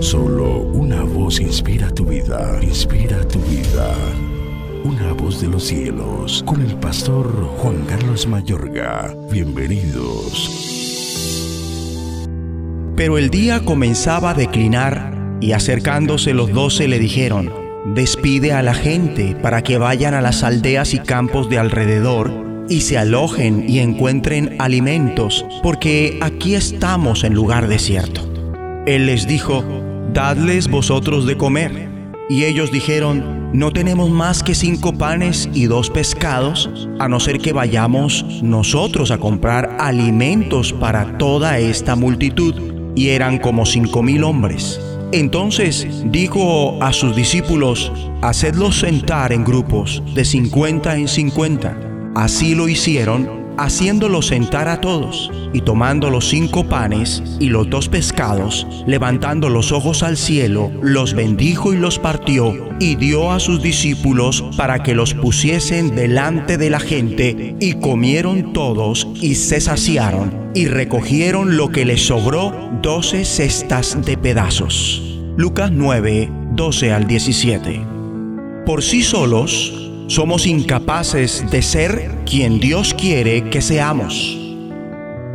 Solo una voz inspira tu vida, inspira tu vida. Una voz de los cielos, con el pastor Juan Carlos Mayorga. Bienvenidos. Pero el día comenzaba a declinar y acercándose los doce le dijeron, despide a la gente para que vayan a las aldeas y campos de alrededor y se alojen y encuentren alimentos, porque aquí estamos en lugar desierto. Él les dijo, dadles vosotros de comer. Y ellos dijeron, no tenemos más que cinco panes y dos pescados, a no ser que vayamos nosotros a comprar alimentos para toda esta multitud. Y eran como cinco mil hombres. Entonces dijo a sus discípulos, hacedlos sentar en grupos de cincuenta en cincuenta. Así lo hicieron haciéndolos sentar a todos, y tomando los cinco panes y los dos pescados, levantando los ojos al cielo, los bendijo y los partió, y dio a sus discípulos para que los pusiesen delante de la gente, y comieron todos y se saciaron, y recogieron lo que les sobró, doce cestas de pedazos. Lucas 9, 12 al 17. Por sí solos, somos incapaces de ser quien Dios quiere que seamos.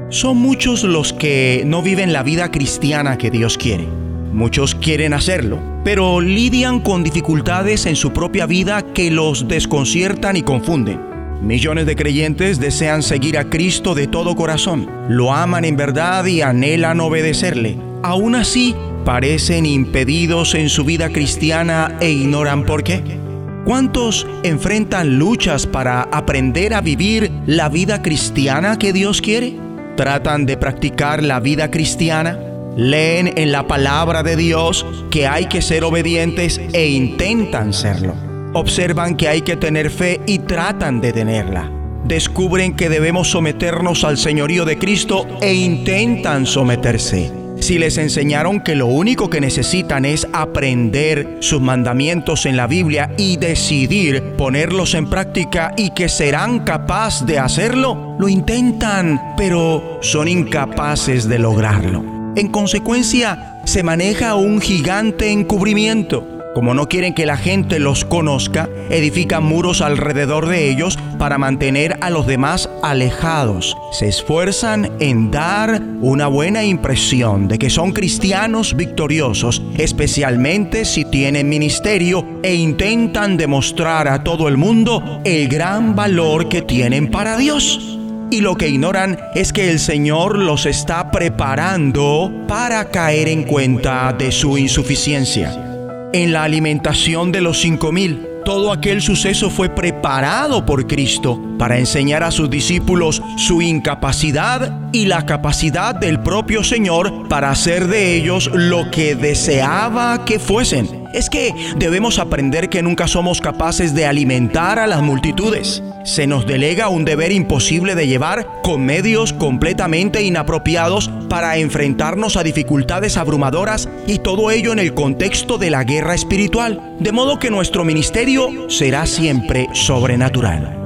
Son muchos los que no viven la vida cristiana que Dios quiere. Muchos quieren hacerlo, pero lidian con dificultades en su propia vida que los desconciertan y confunden. Millones de creyentes desean seguir a Cristo de todo corazón, lo aman en verdad y anhelan obedecerle. Aún así, parecen impedidos en su vida cristiana e ignoran por qué. ¿Cuántos enfrentan luchas para aprender a vivir la vida cristiana que Dios quiere? ¿Tratan de practicar la vida cristiana? Leen en la palabra de Dios que hay que ser obedientes e intentan serlo. Observan que hay que tener fe y tratan de tenerla. Descubren que debemos someternos al señorío de Cristo e intentan someterse si les enseñaron que lo único que necesitan es aprender sus mandamientos en la Biblia y decidir ponerlos en práctica y que serán capaces de hacerlo, lo intentan, pero son incapaces de lograrlo. En consecuencia, se maneja un gigante encubrimiento como no quieren que la gente los conozca, edifican muros alrededor de ellos para mantener a los demás alejados. Se esfuerzan en dar una buena impresión de que son cristianos victoriosos, especialmente si tienen ministerio, e intentan demostrar a todo el mundo el gran valor que tienen para Dios. Y lo que ignoran es que el Señor los está preparando para caer en cuenta de su insuficiencia en la alimentación de los cinco mil. Todo aquel suceso fue preparado por Cristo para enseñar a sus discípulos su incapacidad y la capacidad del propio Señor para hacer de ellos lo que deseaba que fuesen es que debemos aprender que nunca somos capaces de alimentar a las multitudes. Se nos delega un deber imposible de llevar con medios completamente inapropiados para enfrentarnos a dificultades abrumadoras y todo ello en el contexto de la guerra espiritual. De modo que nuestro ministerio será siempre sobrenatural.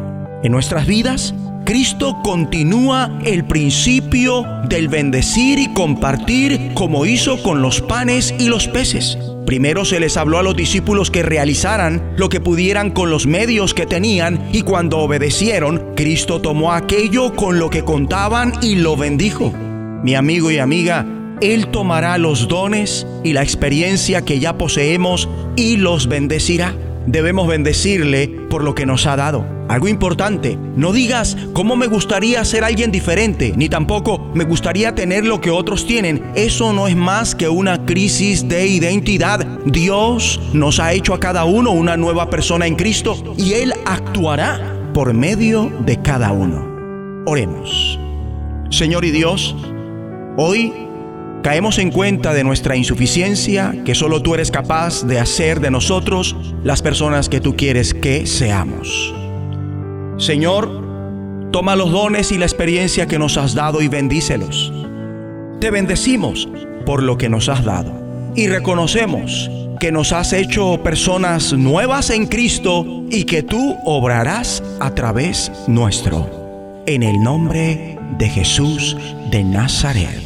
En nuestras vidas, Cristo continúa el principio del bendecir y compartir como hizo con los panes y los peces. Primero se les habló a los discípulos que realizaran lo que pudieran con los medios que tenían y cuando obedecieron, Cristo tomó aquello con lo que contaban y lo bendijo. Mi amigo y amiga, Él tomará los dones y la experiencia que ya poseemos y los bendecirá debemos bendecirle por lo que nos ha dado. Algo importante, no digas cómo me gustaría ser alguien diferente, ni tampoco me gustaría tener lo que otros tienen. Eso no es más que una crisis de identidad. Dios nos ha hecho a cada uno una nueva persona en Cristo y Él actuará por medio de cada uno. Oremos. Señor y Dios, hoy caemos en cuenta de nuestra insuficiencia, que solo tú eres capaz de hacer de nosotros las personas que tú quieres que seamos. Señor, toma los dones y la experiencia que nos has dado y bendícelos. Te bendecimos por lo que nos has dado y reconocemos que nos has hecho personas nuevas en Cristo y que tú obrarás a través nuestro. En el nombre de Jesús de Nazaret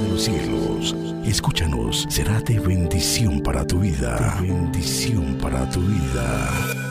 de los cielos, escúchanos, será de bendición para tu vida. De bendición para tu vida.